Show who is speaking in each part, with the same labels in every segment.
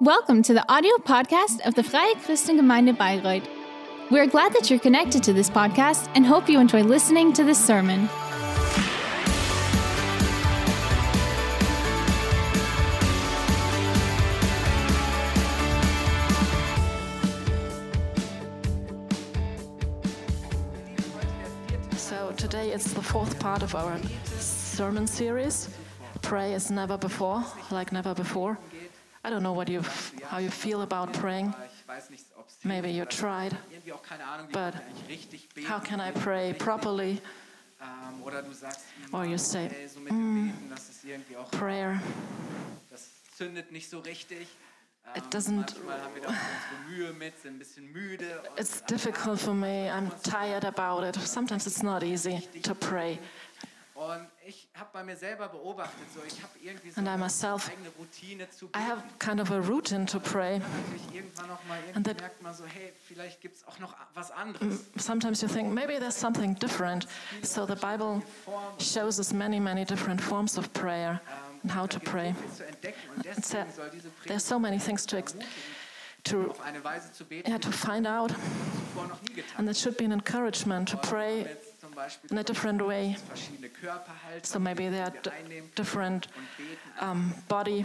Speaker 1: Welcome to the audio podcast of the Freie Christengemeinde Bayreuth. We're glad that you're connected to this podcast and hope you enjoy listening to this sermon.
Speaker 2: So today it's the fourth part of our sermon series. Pray as never before, like never before. I don't know what you, how you feel about praying. Maybe you tried, but how can I pray properly? Or you say,
Speaker 3: auch,
Speaker 2: Prayer, It doesn't- it's difficult for me. I'm tired about it. Sometimes it's not easy to pray.
Speaker 3: Und ich habe bei mir selber beobachtet, so ich habe irgendwie so
Speaker 2: I
Speaker 3: eine
Speaker 2: myself-
Speaker 3: eigene Routine zu
Speaker 2: I
Speaker 3: beten.
Speaker 2: have kind of a routine to pray.
Speaker 3: Natürlich irgendwann noch mal irgendwie
Speaker 2: that-
Speaker 3: merkt man so, hey, vielleicht gibt es auch noch was anderes.
Speaker 2: Sometimes you think maybe there's something different. So the Bible shows us many, many different forms of prayer and how to pray. It's a- There's so many things to to yeah, to find out, and it should be an encouragement to pray in a different way. So maybe there are
Speaker 3: die
Speaker 2: d-
Speaker 3: wir einnehmen
Speaker 2: different um, body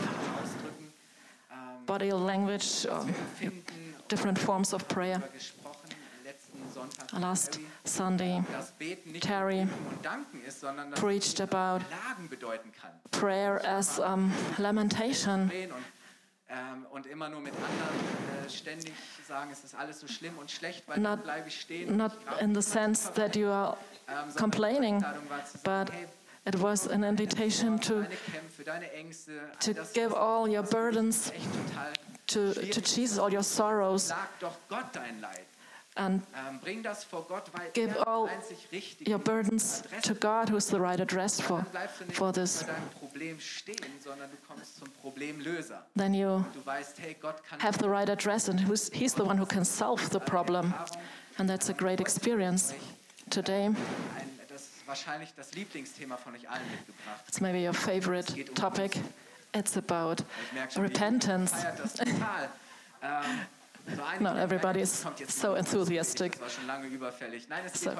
Speaker 3: ähm,
Speaker 2: body language, um, different forms of prayer.
Speaker 3: darüber gesprochen letzten Sonntag mit
Speaker 2: Last Sunday,
Speaker 3: dass Beten nicht
Speaker 2: Terry
Speaker 3: nur Bitten und Danken ist, sondern dass
Speaker 2: preached about
Speaker 3: Klagen bedeuten kann.
Speaker 2: prayer as um, lamentation.
Speaker 3: Ähm, und immer nur mit anderen äh, ständig sagen, es ist alles so schlimm und schlecht, weil
Speaker 2: Not-
Speaker 3: dann bleibe ich stehen.
Speaker 2: Not in the sense that you are
Speaker 3: Ähm,
Speaker 2: complaining,
Speaker 3: die Einladung war zu sagen,
Speaker 2: but it was an invitation to,
Speaker 3: deine Kämpfe, deine Ängste, all
Speaker 2: to give all your burdens to, to Jesus, all your sorrows,
Speaker 3: doch Gott dein Leid.
Speaker 2: And
Speaker 3: Ähm, bring das vor Gott, weil
Speaker 2: Give
Speaker 3: er
Speaker 2: all
Speaker 3: ist einzig richtig.
Speaker 2: your burdens to God, who's the right address for,
Speaker 3: Dann bleibst du nicht
Speaker 2: for this.
Speaker 3: bei deinem Problem stehen, sondern du kommst zum Problemlöser.
Speaker 2: Then you
Speaker 3: Du weißt, hey, Gott kann
Speaker 2: have the right address, and who's, He's the one who can solve the problem. And that's a great experience. Today,
Speaker 3: ein, das ist wahrscheinlich das Lieblingsthema von euch allen mitgebracht.
Speaker 2: it's maybe your favorite topic. It's about
Speaker 3: Ich merke schon, die
Speaker 2: repentance.
Speaker 3: feiert das total. ähm, so einige
Speaker 2: Not everybody is so enthusiastic.
Speaker 3: Das war schon lange überfällig. Nein, es
Speaker 2: So-
Speaker 3: um.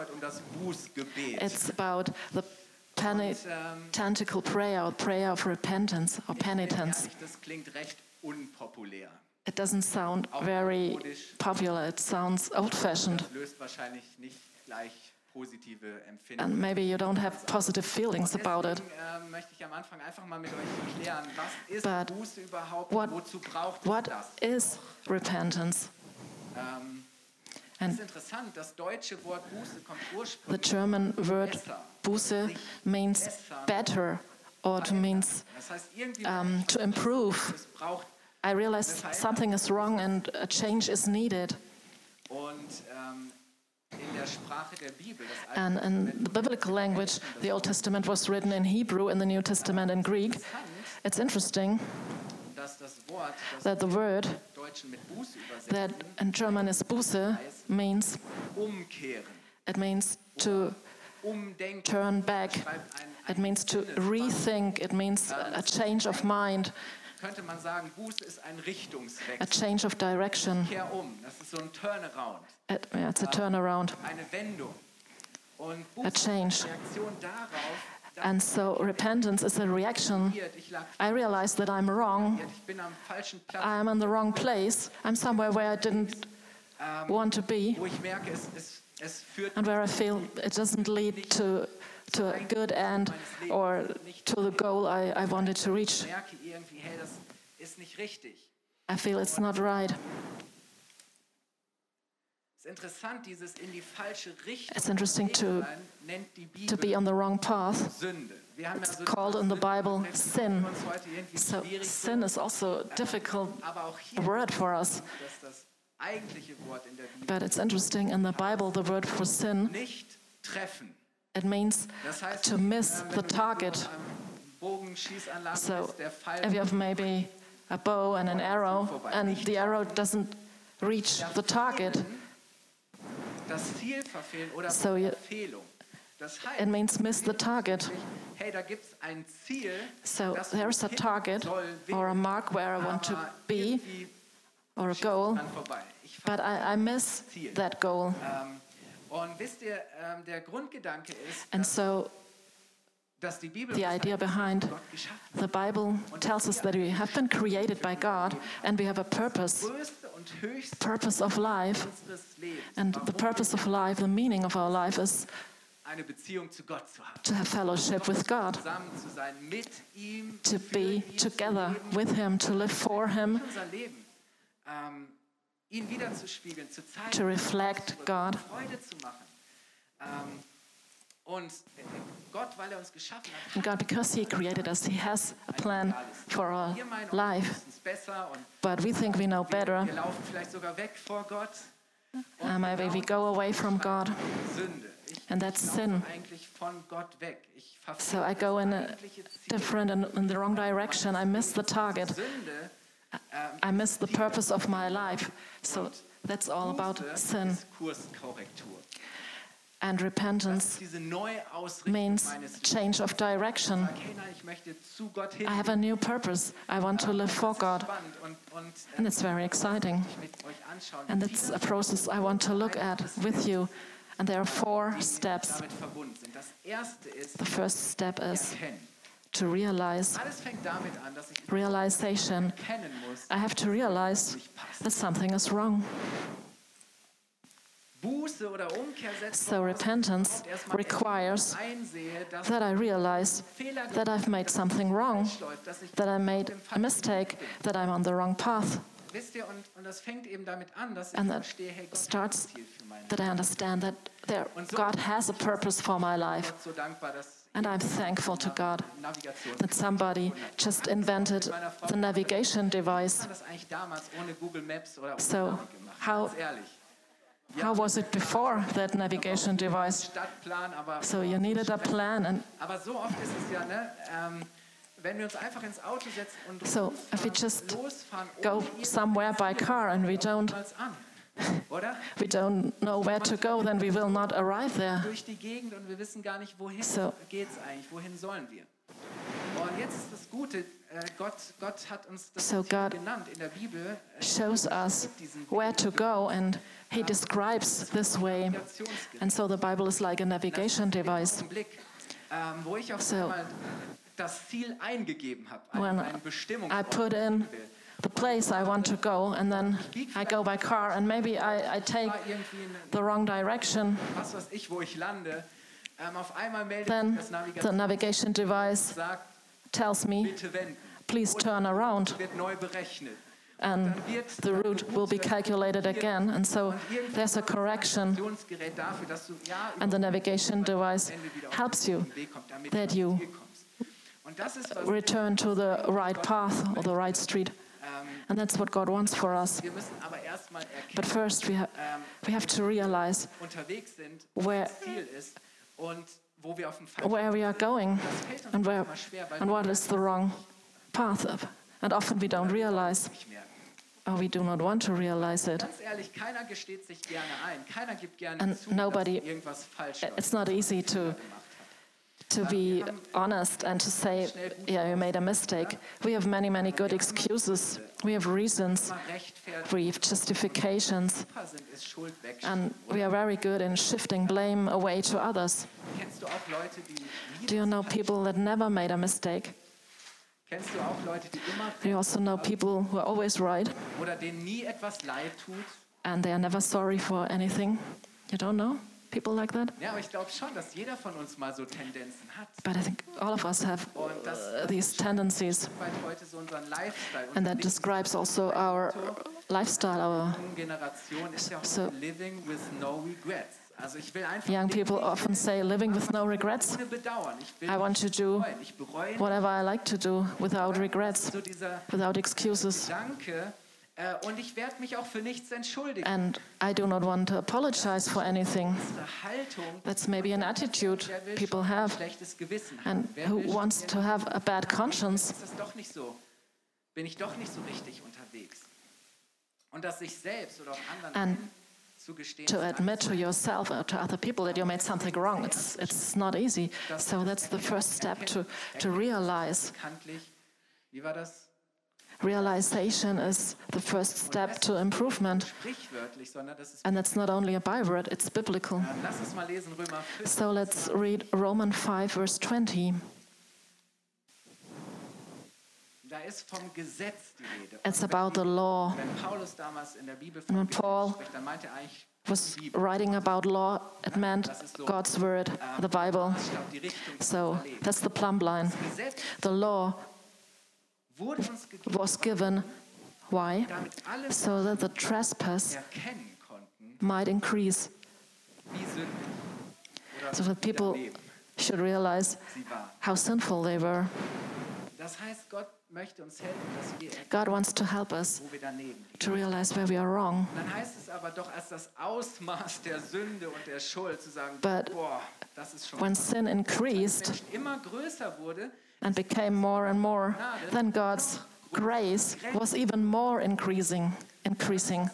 Speaker 2: It's about the penitential prayer, or prayer of repentance or penitence.
Speaker 3: ehrlich, Das klingt recht unpopulär.
Speaker 2: It doesn't sound very popular, it sounds old fashioned.
Speaker 3: Das löst wahrscheinlich nicht gleich positive
Speaker 2: And maybe you don't have positive feelings about it.
Speaker 3: Deswegen ähm, möchte ich am Anfang einfach mal mit euch klären, was ist
Speaker 2: But what-
Speaker 3: Wozu braucht es
Speaker 2: What is repentance?
Speaker 3: Ähm,
Speaker 2: And
Speaker 3: ist interessant, das deutsche Wort Buße kommt
Speaker 2: the German word Buße means better or to means
Speaker 3: Das heißt, irgendwie
Speaker 2: um, to improve. I realize something is wrong and a change is needed. And in the biblical language, the Old Testament was written in Hebrew and the New Testament in Greek. It's interesting
Speaker 3: dass das Wort, das
Speaker 2: that the word
Speaker 3: im Deutschen mit Buße übersetzt
Speaker 2: that in German is Buße means it means to turn back. It means to rethink. It means a change of mind,
Speaker 3: Könnte man sagen, Buße ist ein
Speaker 2: a change of direction.
Speaker 3: Kehr um, das ist so ein Turnaround,
Speaker 2: It, yeah, it's a turnaround.
Speaker 3: eine Wendung. Und Buße
Speaker 2: A
Speaker 3: ist
Speaker 2: change.
Speaker 3: eine Reaktion darauf,
Speaker 2: And so repentance is a reaction. I realize that I'm wrong.
Speaker 3: bin am falschen Platz,
Speaker 2: I'm in the wrong place. I'm somewhere where I didn't want to be, and where I feel it doesn't lead to to a good end or to the goal I, I wanted to reach.
Speaker 3: merke irgendwie, hey, das ist nicht richtig.
Speaker 2: I feel it's not right.
Speaker 3: Es ist interessant, dieses in die falsche Richtung
Speaker 2: It's interesting to-
Speaker 3: sein, nennt die
Speaker 2: To be on the wrong path.
Speaker 3: Sünde. Wir haben
Speaker 2: It's called in the Bible sin.
Speaker 3: uns heute irgendwie
Speaker 2: So sin is also a difficult
Speaker 3: aber auch hier
Speaker 2: word for us.
Speaker 3: dass das eigentliche Wort in der Bibel
Speaker 2: But it's interesting in the Bible, the word for sin,
Speaker 3: nicht treffen.
Speaker 2: It means to miss the target. So
Speaker 3: bist, der Pfeil
Speaker 2: if you have maybe a bow and an arrow, and the arrow doesn't reach the target,
Speaker 3: das Ziel verfehlen oder
Speaker 2: So you-
Speaker 3: Verfehlung. Das heißt,
Speaker 2: it means miss the target.
Speaker 3: hey, da gibt es ein Ziel,
Speaker 2: So there's a target or a mark where I want to be or a goal,
Speaker 3: dran vorbei. Ich
Speaker 2: but I, I miss that goal.
Speaker 3: Ähm, Ähm, und wisst ihr, ähm, der Grundgedanke ist,
Speaker 2: And so
Speaker 3: dass die Bibel
Speaker 2: the idea behind the Bible tells us that we have been created by God and we have a purpose, purpose of life. And the purpose of life, the meaning of our life is
Speaker 3: eine Beziehung zu Gott zu haben.
Speaker 2: to have fellowship with God,
Speaker 3: Zusammen zu sein, mit ihm,
Speaker 2: to be together with Him, to live for Him,
Speaker 3: ihn wiederzuspiegeln, zu zeigen,
Speaker 2: to reflect God.
Speaker 3: Freude zu machen. Ähm, und äh, Gott, weil er uns geschaffen hat,
Speaker 2: And God, because He created us, He has a plan for our life. But we think we know better.
Speaker 3: wir laufen vielleicht sogar weg vor Gott.
Speaker 2: Uh, maybe we go away from God, and that's sin. So I go in a different and in the wrong direction. I miss the target.
Speaker 3: Ähm,
Speaker 2: I miss the purpose of my life. So that's all about sin. And repentance
Speaker 3: ist diese Neuausrichtung
Speaker 2: means change of direction.
Speaker 3: Okay, nein, ich möchte zu Gott hin.
Speaker 2: I have a new purpose. I want to ah, live for God.
Speaker 3: Spannend und, und äh,
Speaker 2: And it's very exciting.
Speaker 3: ich möchte euch anschauen,
Speaker 2: And it's a process I want to look at with you. And there are four steps.
Speaker 3: damit verbunden sind. Das erste ist
Speaker 2: The first step is. To realize
Speaker 3: Alles fängt damit an, dass ich
Speaker 2: realization. I have to realize that something is wrong.
Speaker 3: Buße oder Umkehr setzt
Speaker 2: So repentance
Speaker 3: dass ich erstmal
Speaker 2: requires that I realize that I've made something wrong,
Speaker 3: falsch läuft, dass ich
Speaker 2: that I made a mistake, that I'm on the wrong path,
Speaker 3: Wisst ihr, und, und das fängt eben damit an, dass ich
Speaker 2: and that
Speaker 3: verstehe, hey, Gott
Speaker 2: starts
Speaker 3: hat ein Ziel für mein Leben.
Speaker 2: that I understand that there, God has a purpose for my life.
Speaker 3: Gott so dankbar, dass
Speaker 2: And I'm thankful to God that somebody just invented the navigation device.
Speaker 3: Ich habe das eigentlich damals ohne Google Maps oder ohne
Speaker 2: So, how- How was it before that navigation device? So you needed a plan, and
Speaker 3: so oft ist es ja, ne, ähm, wenn wir uns einfach ins Auto setzen und
Speaker 2: So, if we just go somewhere by car and we don't
Speaker 3: irgendwas an, oder?
Speaker 2: We don't know where to go, then we will not arrive there.
Speaker 3: Durch die Gegend und wir wissen gar nicht, wohin
Speaker 2: So.
Speaker 3: geht's eigentlich, wohin sollen wir. Und jetzt ist das Gute, äh, Gott, Gott hat uns das
Speaker 2: So God
Speaker 3: genannt in der Bibel. äh,
Speaker 2: Shows us where to go, and He describes this way. And so the Bible is like a navigation device.
Speaker 3: Ähm, wo ich auf
Speaker 2: So.
Speaker 3: einmal das Ziel eingegeben habe,
Speaker 2: When
Speaker 3: eine, eine Bestimmung.
Speaker 2: I put in the place I want to go, and then I go by car, and maybe I, I take
Speaker 3: war irgendwie ein,
Speaker 2: the wrong direction.
Speaker 3: was weiß ich, wo ich lande. Ähm, auf einmal meldet
Speaker 2: Then the
Speaker 3: Navigation
Speaker 2: device tells me, please turn around,
Speaker 3: Wird neu berechnet.
Speaker 2: and the route will be calculated again. And so there's a correction,
Speaker 3: Navigationsgerät dafür, dass du ja
Speaker 2: and the navigation device
Speaker 3: Ende wieder auf
Speaker 2: helps you
Speaker 3: den Weg kommst, damit
Speaker 2: that you
Speaker 3: ans Ziel kommst. Und das ist was
Speaker 2: return to the right path or the right street. And that's what God wants for us.
Speaker 3: wir müssen aber erstmal
Speaker 2: But first, we, ha- ähm, we have to realize Where-
Speaker 3: was das Ziel ist und wo wir auf dem falschen
Speaker 2: where we are going
Speaker 3: Das fällt uns
Speaker 2: and where
Speaker 3: manchmal schwer, weil
Speaker 2: and what is the wrong path. Of. And often we don't realize, or oh, we do not want to realize it.
Speaker 3: Ganz ehrlich, keiner gesteht sich gerne ein. Keiner gibt gerne
Speaker 2: And nobody-
Speaker 3: dass irgendwas falsch läuft.
Speaker 2: It's not easy to to be honest and to say, yeah, you made a mistake. We have many, many good excuses. We have reasons. We have justifications.
Speaker 3: super sind, ist Schuld weg.
Speaker 2: And we are very good in shifting blame away to others.
Speaker 3: Kennst du auch Leute, die nie,
Speaker 2: Do you know people that never made a mistake?
Speaker 3: kennst du auch Leute, die immer
Speaker 2: Do you also know people who are always right
Speaker 3: oder denen nie etwas leid tut?
Speaker 2: and they are never sorry for anything? You don't know people like that?
Speaker 3: Ja, aber ich glaube schon, dass jeder von uns mal so Tendenzen hat.
Speaker 2: But I think all of us have uh, these tendencies.
Speaker 3: weil heute so unseren Lifestyle,
Speaker 2: And that describes also our lifestyle, our
Speaker 3: Generation ist ja
Speaker 2: So-
Speaker 3: living with no regrets. Also ich will einfach
Speaker 2: young people often say living with no regrets.
Speaker 3: ohne Bedauern. Ich will
Speaker 2: I want to do
Speaker 3: bereuen. Ich bereue
Speaker 2: whatever I like to do without regrets, without excuses.
Speaker 3: Äh, und ich werde mich auch für nichts entschuldigen.
Speaker 2: And I do not want to apologize for anything. That's maybe an attitude people have. And who wants to have a bad conscience?
Speaker 3: ist doch nicht so? Bin ich doch nicht so richtig unterwegs? Und dass sich selbst oder auch anderen
Speaker 2: And to admit to yourself or to other people that you made something wrong. It's, it's not easy. So that's the first step to, to realize.
Speaker 3: Wie war das?
Speaker 2: Realization is the first step to improvement. And that's not only a byword, it's biblical.
Speaker 3: Lass uns mal lesen, Römer 5.
Speaker 2: So let's read Romans 5, verse 20.
Speaker 3: Da ist vom Gesetz die Rede.
Speaker 2: It's about the law.
Speaker 3: Bibel
Speaker 2: when Paul Was writing about law, it meant God's word, the Bible. So that's the plumb line. The law was given. Why? So that the trespass might increase.
Speaker 3: wie sündig oder
Speaker 2: So that people should realize how sinful they were.
Speaker 3: Das heißt, Gott möchte uns helfen, dass wir erkennen,
Speaker 2: God wants to help us
Speaker 3: wo wir daneben liegen.
Speaker 2: to realize where we are wrong.
Speaker 3: Dann heißt es aber doch als das Ausmaß der Sünde und der Schuld zu sagen,
Speaker 2: But
Speaker 3: boah, das ist schon
Speaker 2: When sin increased And became more and more, then God's grace was even more increasing, increasing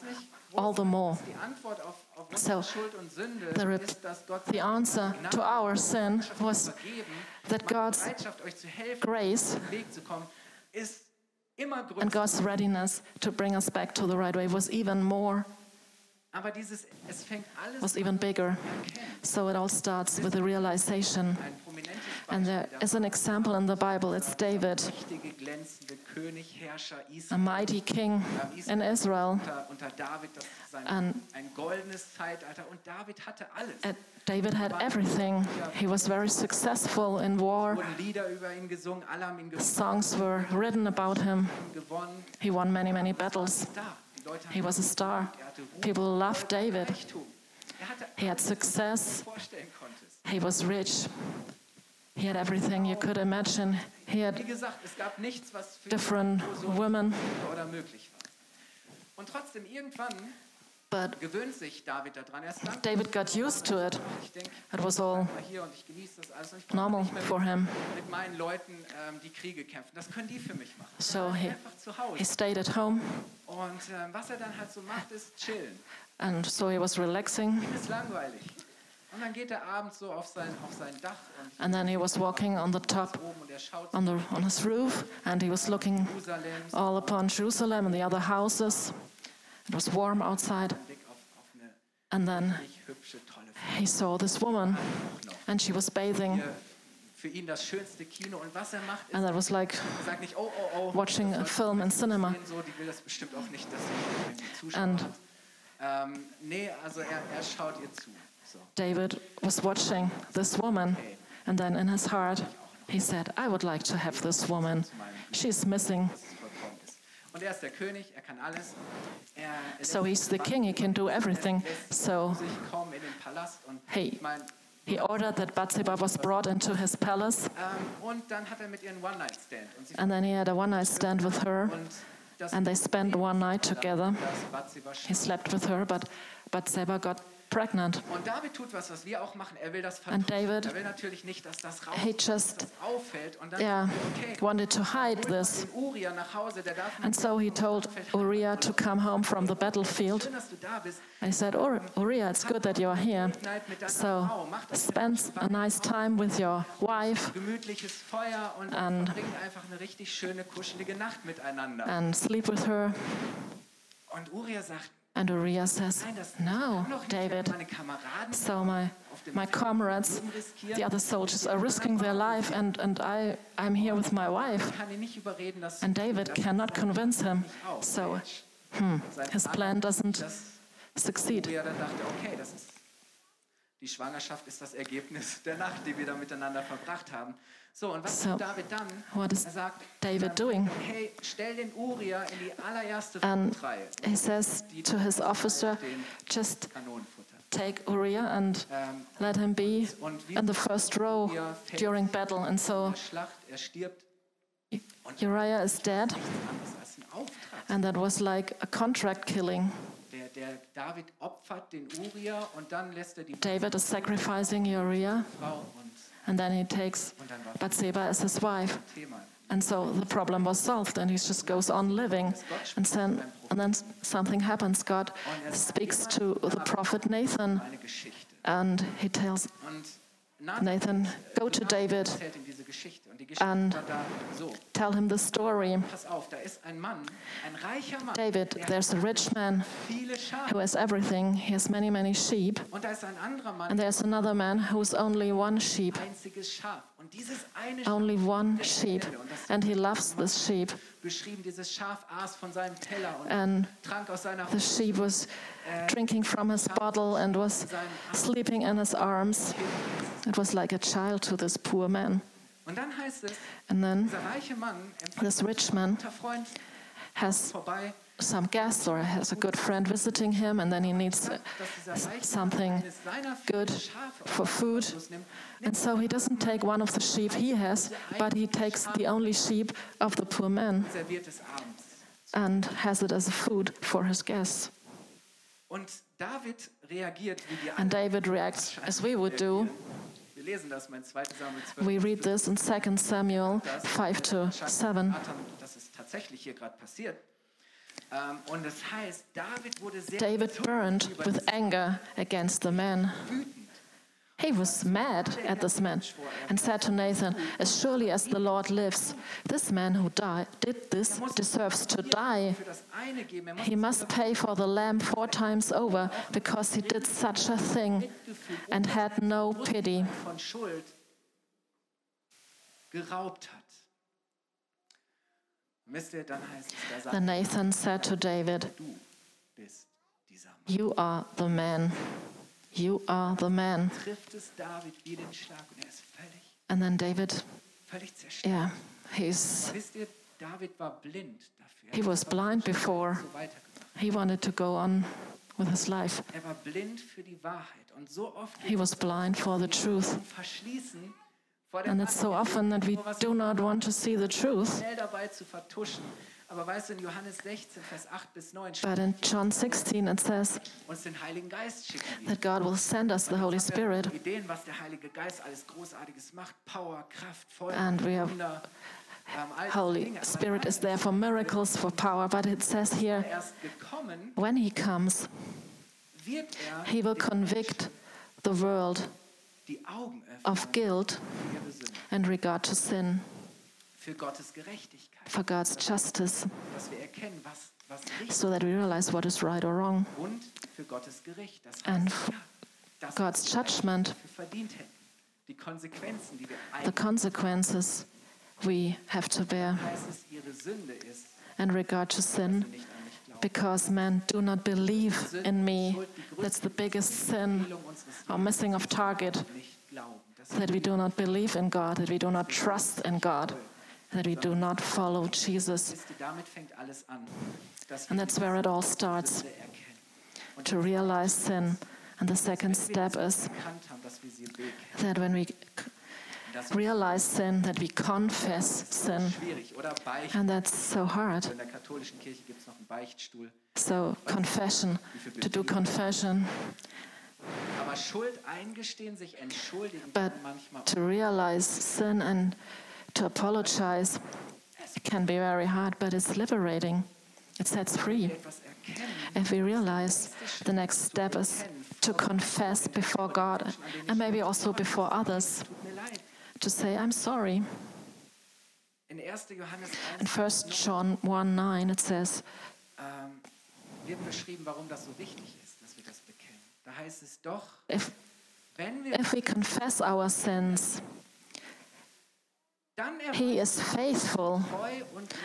Speaker 2: all the more. So, the The answer to our sin was that God's grace and. God's readiness to bring us back to the right way was even more, was even bigger. So it all starts with the realization. And there is an example in the Bible. It's David, a mighty king in Israel. And-
Speaker 3: David
Speaker 2: had everything. He was very successful in war. Songs were written about him. He won many, many battles. He was a star. People loved David. He had success. He was rich. He had everything you could imagine. He had
Speaker 3: gesagt, es gab nichts, was für ihn
Speaker 2: different women.
Speaker 3: oder möglich war. Und trotzdem, irgendwann
Speaker 2: But
Speaker 3: David. Er.
Speaker 2: David got used to it. It was all
Speaker 3: mal hier und ich genieße das alles. Und ich brauche
Speaker 2: normal for him.
Speaker 3: mit meinen Leuten ähm, die Kriege kämpfen. Das können die für mich machen.
Speaker 2: So he,
Speaker 3: zu Hause.
Speaker 2: he stayed at home.
Speaker 3: Ähm, was er dann halt so macht, ist chillen.
Speaker 2: And so he was relaxing. And then he was walking on the top,
Speaker 3: er
Speaker 2: on, the, on his roof, and he was looking all upon Jerusalem and the other houses. It was warm outside.
Speaker 3: Blick auf, auf eine
Speaker 2: And then
Speaker 3: richtig hübsche, tolle Frau.
Speaker 2: he saw this woman, and she was bathing.
Speaker 3: Hier Für ihn das schönste Kino. Und was er
Speaker 2: And that was like
Speaker 3: er oh, oh, oh.
Speaker 2: watching a film in cinema.
Speaker 3: sehen, So, die will das bestimmt auch nicht, dass sie irgendwie Zuschauer
Speaker 2: And-
Speaker 3: hat. Nee, also schaut ihr zu. So.
Speaker 2: David was watching this woman, and then in his heart, he said, I would like to have this woman. She's missing.
Speaker 3: dass es vollkommen ist. Und er ist der König, er. Er,
Speaker 2: So he's the king, he can do everything. So
Speaker 3: sich kaum in den Palast. Und
Speaker 2: Hey.
Speaker 3: ich meine,
Speaker 2: he ordered that Bathsheba was brought into his palace,
Speaker 3: ähm, und dann hat mit ihr einen One-Night-Stand. Und, sie-
Speaker 2: and then he had a one night stand with her, and they spent one night together. He slept with her, but Bathsheba got pregnant.
Speaker 3: Und David tut was, was wir auch machen. Er will das
Speaker 2: And. David,
Speaker 3: will natürlich nicht, dass das raus,
Speaker 2: he just,
Speaker 3: das auffällt. Und dann
Speaker 2: yeah,
Speaker 3: er,
Speaker 2: wanted to hide this.
Speaker 3: Uriah nach Hause, der darf
Speaker 2: And so he told Uriah to come home from the battlefield.
Speaker 3: Schön, dass du da bist.
Speaker 2: And he said, "Ur- Uriah, it's good that here.
Speaker 3: Night mit deiner
Speaker 2: So
Speaker 3: Frau. Mach das
Speaker 2: spend a nice time with your wife
Speaker 3: gemütliches Feuer und
Speaker 2: And-
Speaker 3: verbringt einfach eine richtig schöne, kuschelige Nacht miteinander.
Speaker 2: and sleep with her.
Speaker 3: Und Uriah sagt,
Speaker 2: And Uriah says, No,
Speaker 3: kann doch nicht. Ich werde
Speaker 2: David. So my, my comrades, the other soldiers, are risking their life, and, and I, I'm here with my wife.
Speaker 3: kann ihn nicht überreden, dass
Speaker 2: And David cannot convince him. So hmm,
Speaker 3: Sein
Speaker 2: his
Speaker 3: Plan,
Speaker 2: doesn't succeed.
Speaker 3: Uriah dann dachte, okay, das ist die Schwangerschaft ist das Ergebnis der Nacht, die wir da miteinander verbracht haben. So,
Speaker 2: So, what is
Speaker 3: er
Speaker 2: David
Speaker 3: ähm,
Speaker 2: doing?
Speaker 3: Hey, stell den Uriah in die allererste
Speaker 2: And he says to his officer, just take Uriah and
Speaker 3: Ähm,
Speaker 2: let him be in the first row during battle. And so
Speaker 3: er
Speaker 2: Uriah is dead,
Speaker 3: nichts anderes als ein Auftrag.
Speaker 2: and that was like a contract killing.
Speaker 3: Der, der David opfert den Uriah und dann lässt er
Speaker 2: David is sacrificing Uriah, and then he takes Bathsheba as his wife. And so the problem was solved, and he just goes on living. And then, and then something happens. God speaks to the prophet Nathan, and he tells Nathan, go to David,
Speaker 3: erzählt ihm diese Geschichte. Und die Geschichte
Speaker 2: and
Speaker 3: war da so.
Speaker 2: tell him the story.
Speaker 3: Pass auf, da ist ein Mann, ein reicher Mann.
Speaker 2: David, there's a rich man
Speaker 3: hat viele Schafe.
Speaker 2: who has everything. He has many, many sheep.
Speaker 3: Und da ist ein anderer Mann,
Speaker 2: And there's another man who's only one sheep,
Speaker 3: einziges Schaf. Und dieses eine Schaf
Speaker 2: only one sheep, and he loves this sheep.
Speaker 3: beschrieben, dieses Schaf aß von seinem Teller und
Speaker 2: And
Speaker 3: trank aus seiner
Speaker 2: the sheep was drinking from his bottle and was sleeping in his arms. It was like a child to this poor man.
Speaker 3: Und dann heißt es,
Speaker 2: And then
Speaker 3: dieser reiche Mann empfängt
Speaker 2: this rich man has some guests or has a good friend visiting him, and then he needs
Speaker 3: dass dieser reiche Mann
Speaker 2: something
Speaker 3: eines seiner vielen
Speaker 2: good for food. And so he doesn't take one of the sheep he has, but he takes the only sheep of the poor man
Speaker 3: serviert es abends.
Speaker 2: and has it as a food for his guests.
Speaker 3: Und David reagiert wie die
Speaker 2: And. David reacts as we would do.
Speaker 3: Wir lesen das mal 2. Samuel 12.
Speaker 2: We read this in 2 Samuel 5 to 7.
Speaker 3: Das ist tatsächlich hier gerade passiert. Ähm, Und es heißt, David wurde sehr
Speaker 2: David burned with anger against the man. He was mad at this man and said to Nathan, As surely as the Lord lives, this man who died, did this deserves to die. He must pay for the lamb four times over because he did such a thing and had no pity. Then Nathan said to David. You are the man. You are the man.
Speaker 3: Trifft es David wie den Schlag und er
Speaker 2: And then David, yeah, he's
Speaker 3: Wisst ihr, David war blind dafür.
Speaker 2: he was blind before. He wanted to go on with his life.
Speaker 3: Er war blind für die Wahrheit. Und so oft
Speaker 2: He was blind for the truth.
Speaker 3: wir uns verschließen vor der
Speaker 2: And it's so often that we do not want to see the truth.
Speaker 3: Schnell dabei zu vertuschen. Aber weißt du, in Johannes 16, Vers 8 bis 9
Speaker 2: But in John 16 it says
Speaker 3: uns den Heiligen Geist schicken
Speaker 2: that God will send us the Holy Spirit.
Speaker 3: Ideen, was der Heilige Geist alles Großartiges macht. Power, Kraft, Feuer,
Speaker 2: And we have
Speaker 3: Wunder. Ähm,
Speaker 2: Holy Spirit is there for miracles, for power. But it says here, when He comes,
Speaker 3: er
Speaker 2: He will convict the world
Speaker 3: die Augen öffnen
Speaker 2: of guilt in regard to sin,
Speaker 3: für Gottes Gerechtigkeit,
Speaker 2: for God's justice,
Speaker 3: dass wir erkennen, was, was
Speaker 2: so that we realize what is right or wrong,
Speaker 3: und für Gottes Gericht. Das heißt,
Speaker 2: and God's judgment,
Speaker 3: dafür verdient hätten. Die Konsequenzen, die wir
Speaker 2: the consequences we have to bear
Speaker 3: heißt es, ihre Sünde ist,
Speaker 2: in regard to sin,
Speaker 3: dass sie nicht an mich glauben.
Speaker 2: because men do not believe in me. That's the biggest sin or missing of target.
Speaker 3: nicht glauben. Das
Speaker 2: that we do not believe in God, that we do not trust in God, that we do not follow Jesus.
Speaker 3: ist, damit fängt alles an, dass
Speaker 2: And that's where it all starts to realize sin. And the second step is
Speaker 3: Erkannt haben, dass wir sie bekennen.
Speaker 2: that when we realize sin, that we confess sin.
Speaker 3: schwierig, oder? Beichten.
Speaker 2: And that's so hard.
Speaker 3: In der katholischen Kirche gibt es noch einen Beichtstuhl.
Speaker 2: So, confession, to do confession,
Speaker 3: Aber Schuld eingestehen, sich entschuldigen,
Speaker 2: but to realize sin and to apologize can be very hard, but it's liberating. It sets free. If we realize the next step is to confess before God and maybe also before others, to say, I'm sorry.
Speaker 3: In 1. Johannes
Speaker 2: In
Speaker 3: 1
Speaker 2: 1 John 1 9, it says, if, if we confess our sins, He is faithful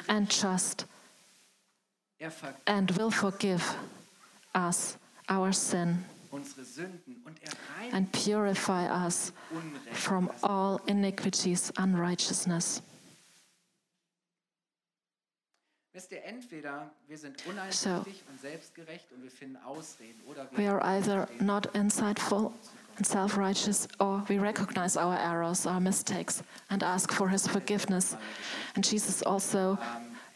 Speaker 2: and just
Speaker 3: er
Speaker 2: and will forgive us our sin
Speaker 3: unsere Sünden und er
Speaker 2: and purify us from all iniquities, unrighteousness.
Speaker 3: Wisst ihr, entweder wir sind uneigennützig und selbstgerecht und wir finden Ausreden oder
Speaker 2: We are either not insightful and self righteous, or we recognize our errors, our mistakes, and ask for His forgiveness. And Jesus also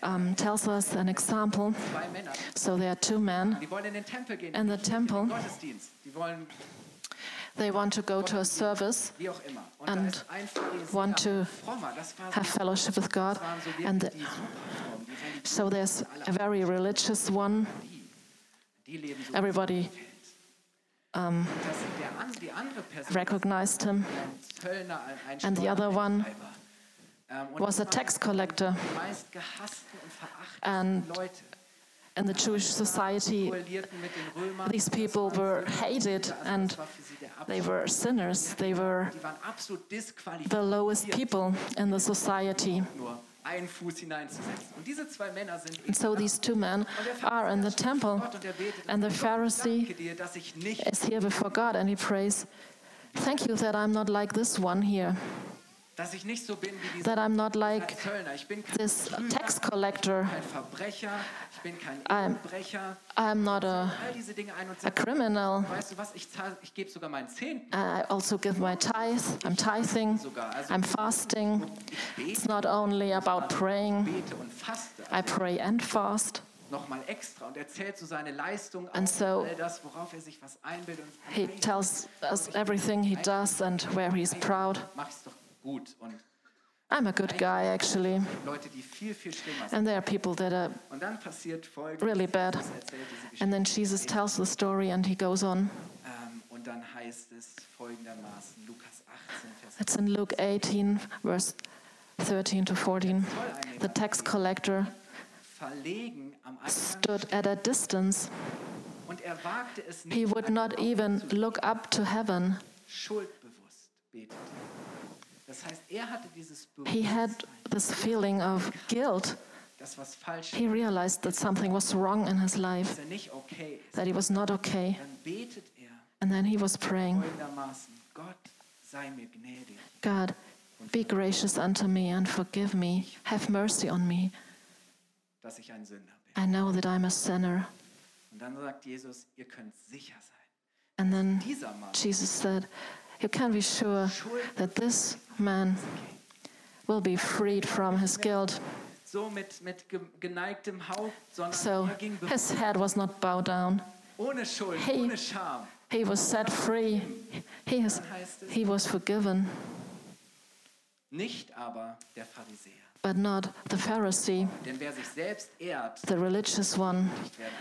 Speaker 2: um, tells us an example. So there are two men,
Speaker 3: in den Tempel gehen,
Speaker 2: In the
Speaker 3: nicht in den
Speaker 2: temple.
Speaker 3: Gottesdienst. Die wollen
Speaker 2: They want to go to a service,
Speaker 3: wie auch immer. Und
Speaker 2: and
Speaker 3: da ist ein Pharisäer,
Speaker 2: want to
Speaker 3: frommer, das war so,
Speaker 2: have fellowship with God,
Speaker 3: das waren so wirklich
Speaker 2: and the,
Speaker 3: die Superfrommen, die religiösen,
Speaker 2: so there's a very religious one.
Speaker 3: die leben so
Speaker 2: Everybody
Speaker 3: um,
Speaker 2: recognized him, and the other one was a tax collector. And In the Jewish society, these people were hated and they were sinners. They were the lowest people in the society.
Speaker 3: Nur einen Fuß hineinzusetzen. Und diese zwei Männer sind
Speaker 2: And so these two men are in the temple, er and the Pharisee
Speaker 3: Danke dir, dass ich nicht
Speaker 2: is here before God and he prays, Thank you that I'm not like this one here,
Speaker 3: dass ich nicht so bin wie dieser
Speaker 2: that I'm not like
Speaker 3: Zöllner. Ich bin kein
Speaker 2: this tax collector.
Speaker 3: kein Verbrecher, ich bin kein
Speaker 2: I'm- I'm not a,
Speaker 3: All diese Dinge ein und
Speaker 2: a criminal.
Speaker 3: weißt du was, ich, zahle, ich gebe sogar meinen Zehnten
Speaker 2: I also give my tithe. I'm tithing. I'm fasting. It's not only about praying,
Speaker 3: bete und faste.
Speaker 2: I pray and fast.
Speaker 3: Nochmal extra und erzählt so seine Leistung
Speaker 2: And so
Speaker 3: all das, worauf er sich was einbildet. Und
Speaker 2: He tells us everything he does and where he's proud.
Speaker 3: Mach es doch gut. Und
Speaker 2: I'm a good guy, actually.
Speaker 3: Leute, die viel, viel schlimmer sind.
Speaker 2: And there are people that are
Speaker 3: Und dann passiert folgendes.
Speaker 2: really bad.
Speaker 3: Jesus erzählt diese Geschichte.
Speaker 2: And then Jesus tells the story and he goes on.
Speaker 3: Ähm, und dann heißt es folgendermaßen, Lukas 18, Vers
Speaker 2: It's in Luke 18, verse 13 to 14. The tax collector
Speaker 3: verlegen am Eingang
Speaker 2: stood at a distance.
Speaker 3: er
Speaker 2: He would not even look up to heaven. He had this feeling of guilt.
Speaker 3: dass was falsch
Speaker 2: He realized that something was wrong in his life,
Speaker 3: er nicht okay ist.
Speaker 2: that he was not okay.
Speaker 3: Er
Speaker 2: And then he was praying,
Speaker 3: folgendermaßen, Gott sei mir gnädig.
Speaker 2: God, be gracious unto me and forgive me. Have mercy on me.
Speaker 3: dass ich ein Sünder bin.
Speaker 2: I know that I'm a sinner.
Speaker 3: Und dann sagt Jesus, ihr könnt sicher sein.
Speaker 2: And then Jesus said, You can be sure that this man will be freed from his guilt.
Speaker 3: so mit, mit ge- geneigtem Haupt, sondern
Speaker 2: So
Speaker 3: er
Speaker 2: his head was not bowed down.
Speaker 3: ohne Schuld,
Speaker 2: Hey.
Speaker 3: ohne Scham.
Speaker 2: He was set free. He, is, he was forgiven,
Speaker 3: Nicht aber der Pharisäer.
Speaker 2: But not the Pharisee,
Speaker 3: Denn wer sich selbst ehrt,
Speaker 2: the religious one.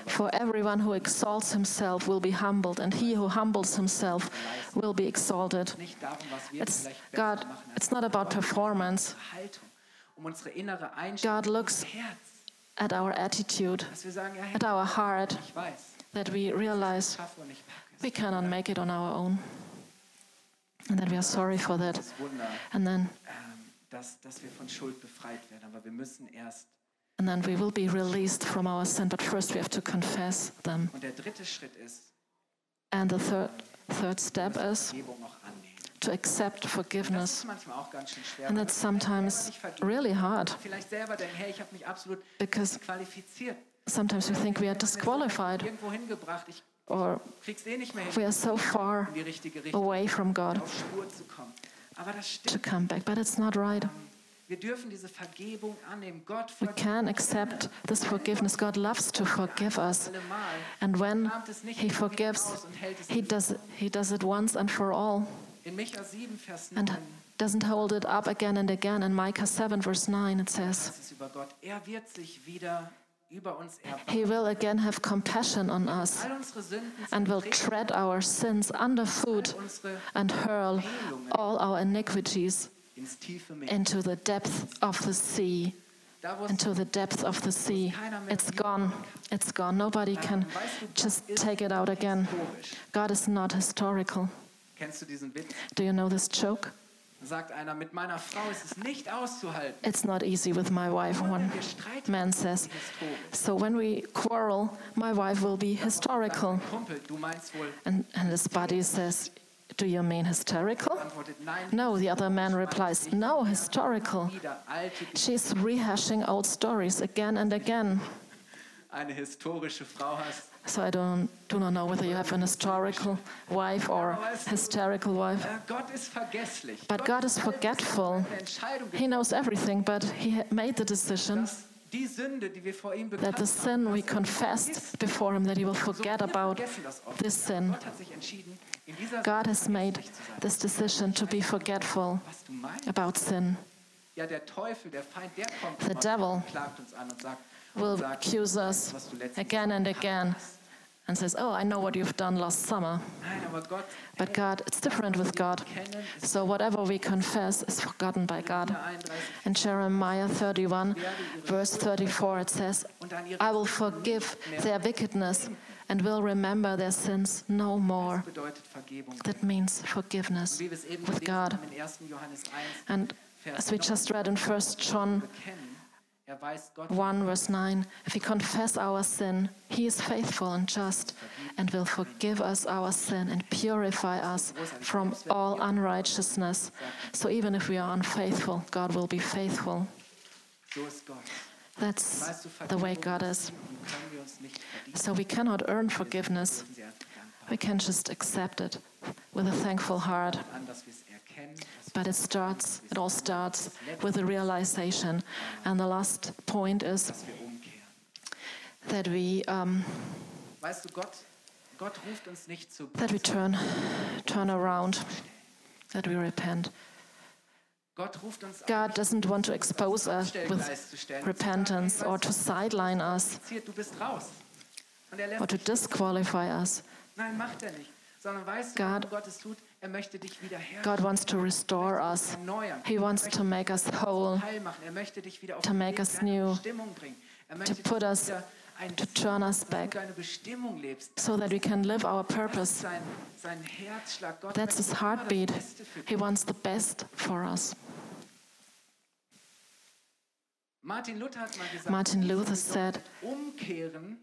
Speaker 2: For everyone who exalts himself will be humbled, and he who humbles himself will be exalted.
Speaker 3: nicht darum, was wir
Speaker 2: It's God, it's not about performance.
Speaker 3: um unsere innere Einstellung,
Speaker 2: God looks at our attitude,
Speaker 3: dass wir sagen, ja, hey,
Speaker 2: at our heart, that we realize
Speaker 3: schaffe und ich packe es.
Speaker 2: we cannot make it on our own, and that we are sorry for that. And then,
Speaker 3: ähm, dass, dass wir von Schuld befreit werden. Aber wir müssen erst,
Speaker 2: and then we will be released from our sin. But first, we have to confess them.
Speaker 3: und der dritte Schritt ist,
Speaker 2: And the third third step is
Speaker 3: Vergebung auch annehmen.
Speaker 2: to accept forgiveness,
Speaker 3: ist manchmal auch ganz schön schwer.
Speaker 2: and that's sometimes
Speaker 3: selber nicht vergeben.
Speaker 2: really hard
Speaker 3: Vielleicht selber denken, hey, ich habe mich absolut
Speaker 2: because sometimes we think we are disqualified
Speaker 3: Irgendwo hingebracht, ich
Speaker 2: or
Speaker 3: eh nicht mehr hin,
Speaker 2: we are so far
Speaker 3: in die richtige Richtung
Speaker 2: away from God
Speaker 3: auf Spur zu kommen. Aber das
Speaker 2: to come back. But it's not right.
Speaker 3: Wir dürfen diese Vergebung annehmen. Gott
Speaker 2: We can accept this forgiveness. God loves to forgive us. And when
Speaker 3: Kramt es nicht
Speaker 2: He forgives,
Speaker 3: aus und hält es
Speaker 2: He does, he does it once and for all
Speaker 3: In Micha 7, Vers 9
Speaker 2: and doesn't hold it up again and again. In Micah 7, verse 9, it says,
Speaker 3: heißt es über Gott, wird sich wieder über uns erbarmen.
Speaker 2: He will again have compassion on us
Speaker 3: All unsere Sünden
Speaker 2: and will tread our sins underfoot and hurl all our iniquities
Speaker 3: ins tiefe Meer.
Speaker 2: into the depth of the sea.
Speaker 3: Da, wo es
Speaker 2: Into the depth of the sea. It's gone. It's gone. Nobody can just take it out again. God is not historical.
Speaker 3: Kennst du diesen Witz?
Speaker 2: Do you know this joke?
Speaker 3: Sagt einer, mit meiner Frau ist es nicht auszuhalten.
Speaker 2: It's not easy with my wife, one man says. So when we quarrel, my wife will be historical.
Speaker 3: Kumpel, du meinst wohl,
Speaker 2: And, and his buddy says, Do you mean hysterical?
Speaker 3: Er
Speaker 2: no, the other man replies, No, historical. She's rehashing old stories again and again.
Speaker 3: Eine historische Frau hast.
Speaker 2: So I don't, do not know whether you have an historical wife or hysterical wife.
Speaker 3: Uh, vergesslich.
Speaker 2: But God is forgetful. He knows everything, but He made the decision
Speaker 3: dass die Sünde, die wir vor ihm
Speaker 2: that the sin we
Speaker 3: er
Speaker 2: confessed before Him, that He will forget about
Speaker 3: vergessen das oft.
Speaker 2: this sin.
Speaker 3: Gott hat sich entschieden, in dieser
Speaker 2: God has made
Speaker 3: vergesslich zu sein.
Speaker 2: this decision to be forgetful
Speaker 3: Was du meinst?
Speaker 2: about sin.
Speaker 3: Ja, der Teufel, der Feind, der kommt
Speaker 2: The devil
Speaker 3: und klagt uns an und sagt,
Speaker 2: Will accuse us
Speaker 3: was du letztens
Speaker 2: again and again and says, Oh, I know what you've done last summer.
Speaker 3: Nein, aber Gott,
Speaker 2: But God, it's different with God. So whatever we confess is forgotten by God.
Speaker 3: Jeremia 31,
Speaker 2: In Jeremiah 31, verse 34, it says, I will forgive their wickedness and will remember their sins no more. That means forgiveness
Speaker 3: Wie wir es eben
Speaker 2: with God.
Speaker 3: haben in 1. Johannes 1,
Speaker 2: And as we just read in 1 John 1, verse 9, if we confess our sin, he is faithful and just and will forgive us our sin and purify us from all unrighteousness. So even if we are unfaithful, God will be faithful.
Speaker 3: so ist Gott.
Speaker 2: That's the way God is.
Speaker 3: die können wir uns nicht verdienen.
Speaker 2: So we cannot earn forgiveness.
Speaker 3: Wir sind einfach dankbar
Speaker 2: We can just accept it with a thankful heart.
Speaker 3: An, dass wir es erkennen, dass
Speaker 2: But it starts, it all starts with a realization. And the last point is that we, um,
Speaker 3: Weißt du, Gott, Gott ruft uns nicht zu
Speaker 2: that we turn, turn around, that we repent.
Speaker 3: Gott ruft uns
Speaker 2: God doesn't want to expose us with
Speaker 3: Stellgleis zu stellen.
Speaker 2: repentance or to sideline us
Speaker 3: Passiert, Du bist raus. Und er
Speaker 2: or to disqualify us.
Speaker 3: nein, macht er nicht. Sondern weißt du,
Speaker 2: God-
Speaker 3: was Gott es tut? Er möchte dich
Speaker 2: God wants to restore us.
Speaker 3: erneuern.
Speaker 2: He wants to make us whole.
Speaker 3: Er dich wieder auf
Speaker 2: to make us new,
Speaker 3: Er
Speaker 2: to put us, to turn us back
Speaker 3: deine Bestimmung lebst.
Speaker 2: so that we can live our purpose.
Speaker 3: sein, sein
Speaker 2: That's his heartbeat.
Speaker 3: Das Beste für dich.
Speaker 2: He wants the best for us.
Speaker 3: Martin Luther hat mal gesagt,
Speaker 2: Martin Luther said,
Speaker 3: umkehren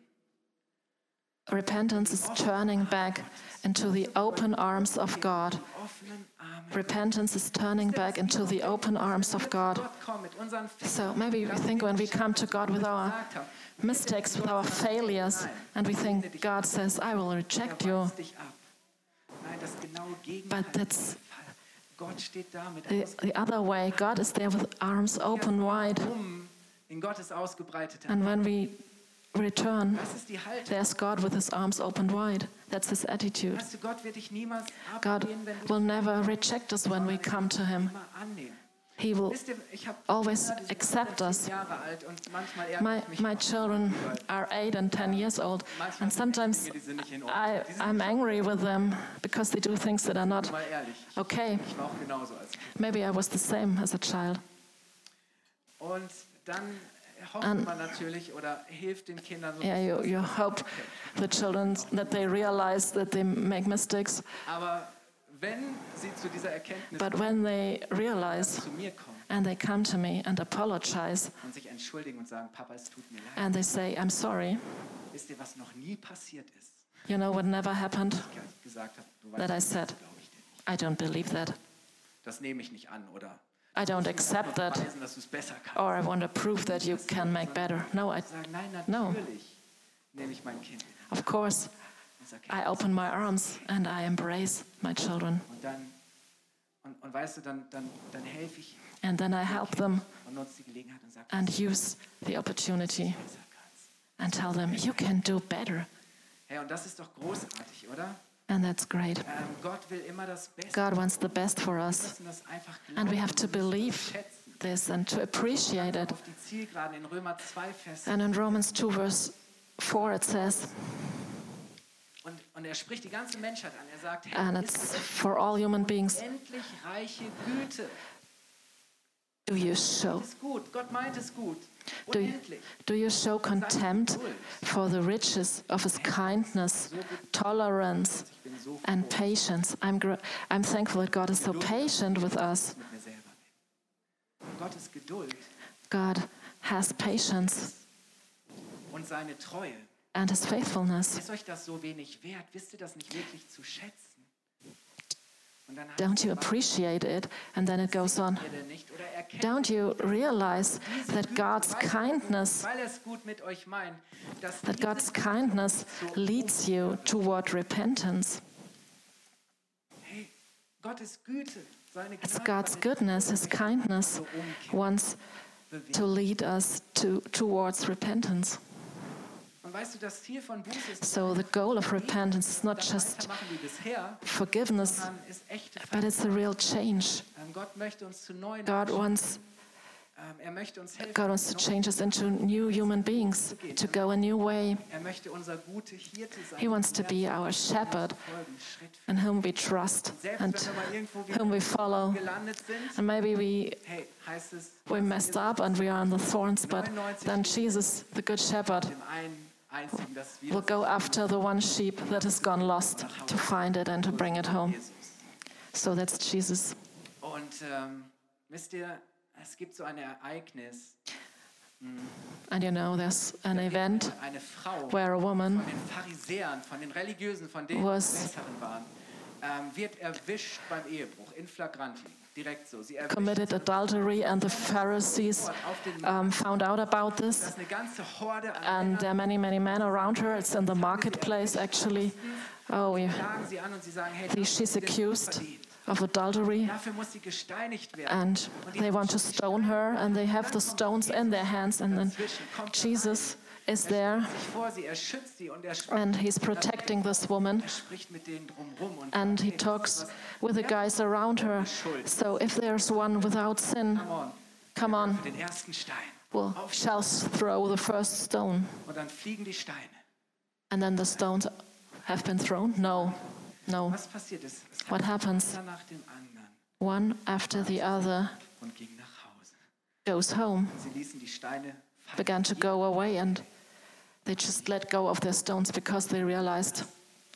Speaker 2: Repentance is turning back into the open arms of God.
Speaker 3: die offenen Arme.
Speaker 2: Repentance is turning back into the open arms of God.
Speaker 3: Gott kommt mit unseren
Speaker 2: So maybe we think when we come to God with our mistakes, with our failures, and we think God says, I will reject you.
Speaker 3: weist dich ab. Nein, das genaue Gegenteil.
Speaker 2: But that's
Speaker 3: ist der Fall. Gott steht da mit
Speaker 2: the, the other way. God is there with arms open wide.
Speaker 3: in Gottes ausgebreitete
Speaker 2: And when we return,
Speaker 3: Das ist die Haltung.
Speaker 2: there's God with his arms open wide. That's his attitude.
Speaker 3: Weißt du, Gott wird dich niemals
Speaker 2: God
Speaker 3: ablehnen, wenn du
Speaker 2: will never reject us when we come to him. He will
Speaker 3: Wisst ihr, ich habe
Speaker 2: always accept us.
Speaker 3: Jahre alt und manchmal ärgere
Speaker 2: My, my children are eight and ten years old, and sometimes
Speaker 3: Dinge, die sind nicht in Ordnung.
Speaker 2: I, I'm angry with them because they do things that are not okay.
Speaker 3: ich war auch genauso als Kind.
Speaker 2: Maybe I was the same as a child.
Speaker 3: Und dann hofft
Speaker 2: And-
Speaker 3: man natürlich oder hilft den Kindern so.
Speaker 2: Yeah, you, you hope the children that they realize that they make mistakes,
Speaker 3: Aber wenn sie zu dieser Erkenntnis
Speaker 2: but when they realize
Speaker 3: zu mir kommen
Speaker 2: and they come to me and apologize
Speaker 3: und sich entschuldigen und sagen, Papa, es tut mir leid,
Speaker 2: and they say, I'm sorry,
Speaker 3: wisst ihr, was noch nie passiert ist?
Speaker 2: you know what never happened?
Speaker 3: Ich gesagt habe, du
Speaker 2: That I said,
Speaker 3: das glaube ich dir nicht.
Speaker 2: I don't believe that.
Speaker 3: Das nehme ich nicht an oder
Speaker 2: I don't accept that,
Speaker 3: beweisen, dass du es besser kannst.
Speaker 2: or I want to prove that you can make better. No, I, No.
Speaker 3: natürlich nehme ich mein Kind in die
Speaker 2: of course,
Speaker 3: Hand und sage,
Speaker 2: I open my arms and I embrace my children. And then I help them
Speaker 3: und nutze die Gelegenheit und sage,
Speaker 2: and use the opportunity and tell them, you can do better.
Speaker 3: Hey, und das ist doch großartig, oder?
Speaker 2: And that's great.
Speaker 3: Gott will immer das Beste.
Speaker 2: God wants the best for us.
Speaker 3: müssen das einfach
Speaker 2: And we have to believe this and to appreciate it.
Speaker 3: Auf die Zielgeraden in Römer 2 Vers.
Speaker 2: And in Romans 2, verse 4, it says,
Speaker 3: er spricht die ganze Menschheit an. Er
Speaker 2: and it's for all human beings,
Speaker 3: endlich reiche Güte.
Speaker 2: Do you show
Speaker 3: Ist gut. Gott meint es gut.
Speaker 2: do you, do you show contempt for the riches of his kindness, tolerance,
Speaker 3: Ich bin so froh,
Speaker 2: and patience? I'm, I'm thankful that God is so patient with us.
Speaker 3: dass ich mit mir selber bin. Gottes Geduld
Speaker 2: God has patience
Speaker 3: und seine Treue.
Speaker 2: and his faithfulness.
Speaker 3: Ist euch das so wenig wert? Wisst ihr das nicht wirklich zu schätzen? Und dann heißt
Speaker 2: Don't you appreciate it? And then it goes on.
Speaker 3: ihr denn nicht oder erkennt
Speaker 2: Don't you realize that God's
Speaker 3: er
Speaker 2: kindness,
Speaker 3: er es gut mit euch meint, dass
Speaker 2: that God's kindness leads you toward repentance?
Speaker 3: Hey, Gottes Güte,
Speaker 2: It's God's goodness, His kindness wants to lead us to, towards repentance. So the goal of repentance is not just
Speaker 3: weitermachen wie bisher,
Speaker 2: forgiveness,
Speaker 3: sondern ist echte
Speaker 2: but it's a real change.
Speaker 3: Ähm, Gott möchte uns zu neuen
Speaker 2: God wants,
Speaker 3: ähm, er uns helfen,
Speaker 2: God wants to change us into new human beings, to go a new way.
Speaker 3: er möchte unser gute Hirte sein.
Speaker 2: He wants to be our shepherd
Speaker 3: folgen, Schritt für
Speaker 2: in whom we trust and
Speaker 3: wenn wir mal irgendwo
Speaker 2: whom we follow. And maybe we, we messed up and we are on the thorns, but then Jesus, the Good Shepherd,
Speaker 3: dem einen einzigen, dass wir
Speaker 2: will go after the one sheep that has gone lost to find it and to bring it home. So that's Jesus.
Speaker 3: Und ähm, wisst ihr, es gibt so ein Ereignis, mm.
Speaker 2: And you know, there's an event where a woman
Speaker 3: von den Pharisäern, von den Religiösen, von denen die
Speaker 2: Was-
Speaker 3: ähm, wird erwischt beim Ehebruch in flagranti, direkt so. Sie erwischt
Speaker 2: committed adultery, and the Pharisees um, found out about this.
Speaker 3: ist eine ganze Horde an
Speaker 2: And there are many, many men around her. It's in the marketplace, actually. Oh, we,
Speaker 3: Männern, sie an und sie sagen, hey,
Speaker 2: the-
Speaker 3: das
Speaker 2: she's
Speaker 3: ist den Tod
Speaker 2: accused of adultery.
Speaker 3: Dafür muss sie gesteinigt werden.
Speaker 2: and they want to stone her and they have the stones in their hands and then jesus is there.
Speaker 3: Sich vor sie, er schützt sie und er spricht,
Speaker 2: and he's protecting this woman.
Speaker 3: Er spricht mit denen drumherum und
Speaker 2: and he talks with the guys around her. So if there's one without sin
Speaker 3: come on,
Speaker 2: come on.
Speaker 3: den ersten Stein.
Speaker 2: well shall throw the first stone.
Speaker 3: Und dann fliegen die Steine.
Speaker 2: and then the stones have been thrown? No. No.
Speaker 3: Was passiert ist, es
Speaker 2: what happens?
Speaker 3: einer nach dem anderen.
Speaker 2: One after the other
Speaker 3: und ging nach Hause.
Speaker 2: goes home.
Speaker 3: Sie ließen die Steine fallen.
Speaker 2: began to go away and they just let go of their stones because they realized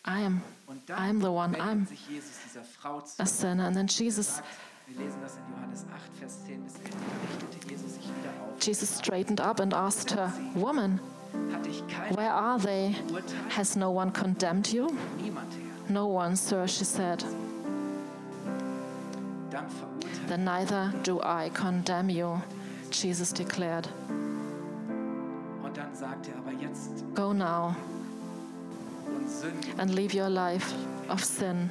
Speaker 2: I am I'm the one, I'm
Speaker 3: sich Jesus dieser Frau zu.
Speaker 2: a sinner. And then Jesus
Speaker 3: Sagt, wir lesen das in Johannes 8, Vers 10 bis 11. Da richtete Jesus sich wieder auf.
Speaker 2: Jesus straightened up and asked her, Woman,
Speaker 3: Hatte ich kein
Speaker 2: where are they? Has no one condemned you? No one, sir, she said. Then neither do I condemn you, Jesus declared.
Speaker 3: Und dann sagt aber jetzt
Speaker 2: Go now
Speaker 3: und
Speaker 2: and leave your life of sin.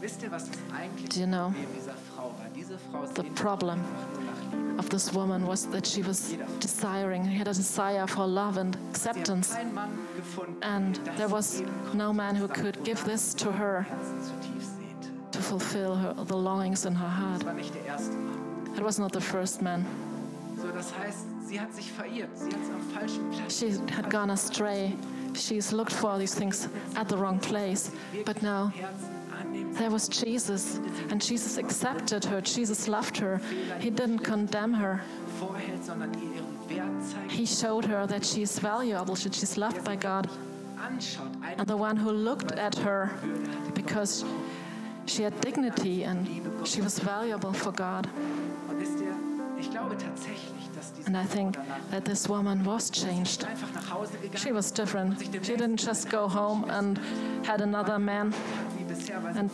Speaker 3: Wisst ihr, was das eigentlich
Speaker 2: Do you know?
Speaker 3: Problem dieser Frau war? Diese Frau
Speaker 2: The problem
Speaker 3: einfach nur nach Liebe.
Speaker 2: of this woman was that she was desiring, she had a desire for love and
Speaker 3: Sie hat
Speaker 2: acceptance.
Speaker 3: keinen Mann gefunden,
Speaker 2: And
Speaker 3: das
Speaker 2: there was no man who could give this to her
Speaker 3: Herzen zutiefst sehnte.
Speaker 2: to fulfill her, the longings in her heart.
Speaker 3: Das war nicht der erste Mann.
Speaker 2: It was not the first man.
Speaker 3: So, das heißt, sie hat sich verirrt. Sie hat am falschen Platz.
Speaker 2: She had gone astray. She's looked for all these things at the wrong place. But now there was Jesus, and Jesus accepted her. Jesus loved her. He didn't condemn her.
Speaker 3: vorhält, sondern ihr ihren Wert zeigt,
Speaker 2: He showed her that she's valuable, that she's loved er by God. And the one who looked at her because she had dignity and she was valuable for God. And I think that this woman was changed. She was different. She didn't just go home and had another man, and-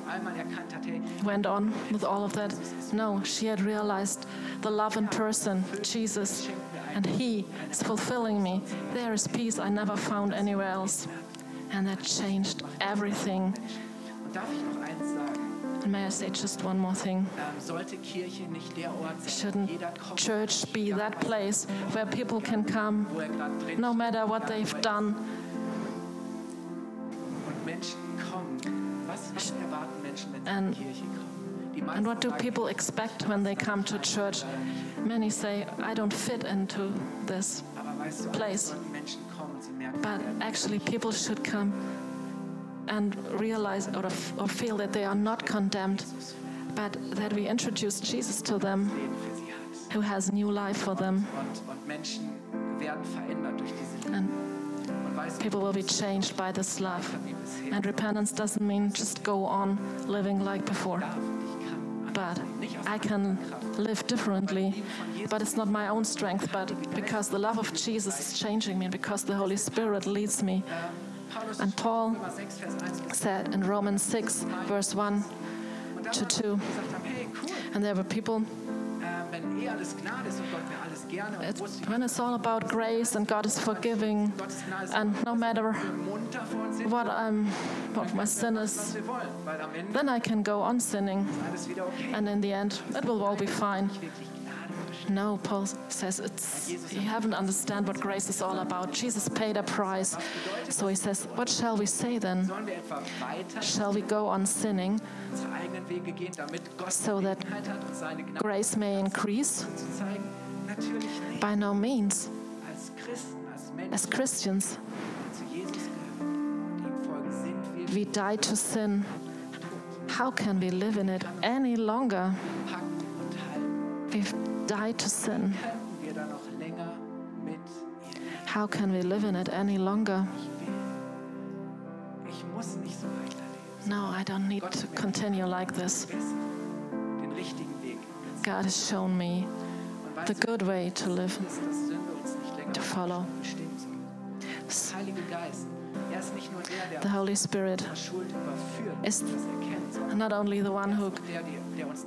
Speaker 2: went on with all of that. No, she had realized the love in person, Jesus, and He is fulfilling me. There is peace I never found anywhere else. And that changed everything. And may I say just one more thing?
Speaker 3: Ähm, sollte Kirche nicht der Ort sein,
Speaker 2: Shouldn't
Speaker 3: wo jeder kommt,
Speaker 2: church be that place where people can come
Speaker 3: er
Speaker 2: no matter what they've done?
Speaker 3: und Menschen kommen? Was, was erwarten Menschen, wenn sie in
Speaker 2: And-
Speaker 3: die Kirche kommen? Die meisten
Speaker 2: And what do people expect when they come to church? Many say, I don't fit into this.
Speaker 3: aber weißt du,
Speaker 2: place.
Speaker 3: sollten Menschen kommen, sie merken,
Speaker 2: But actually, people should come and realize or, or feel that they are not condemned, but that we introduce Jesus to them, who has new life for them. And people will be changed by this love. And repentance doesn't mean just go on living like before. But I can live differently. But it's not my own strength, but because the love of Jesus is changing me, and because the Holy Spirit leads me. And Paul
Speaker 3: Römer 6, Vers 1 bis
Speaker 2: said in Romans 6, verse 1 to 2,
Speaker 3: wir gesagt haben, hey, cool,
Speaker 2: and there were people, it's, when it's all about grace and God is forgiving, and no matter what I'm, what my sin is, then I can go on sinning, and in the end, it will all be fine. No, Paul says it's you haven't understand what grace is all about. Jesus paid a price. So he says, What shall we say then? Shall we go on sinning So that grace may increase? By no means. As Christians,
Speaker 3: die die
Speaker 2: we died to sin. How can we live in it any longer? We've died to sin. How can we live in it any longer? No, I don't need to continue like this. God has shown me the good way to live. To follow.
Speaker 3: Bestimmen soll. Der Heilige Geist, er ist nicht nur der,
Speaker 2: The Holy Spirit
Speaker 3: unsere Schuld überführt,
Speaker 2: is
Speaker 3: das erkennt, sondern
Speaker 2: not only the one who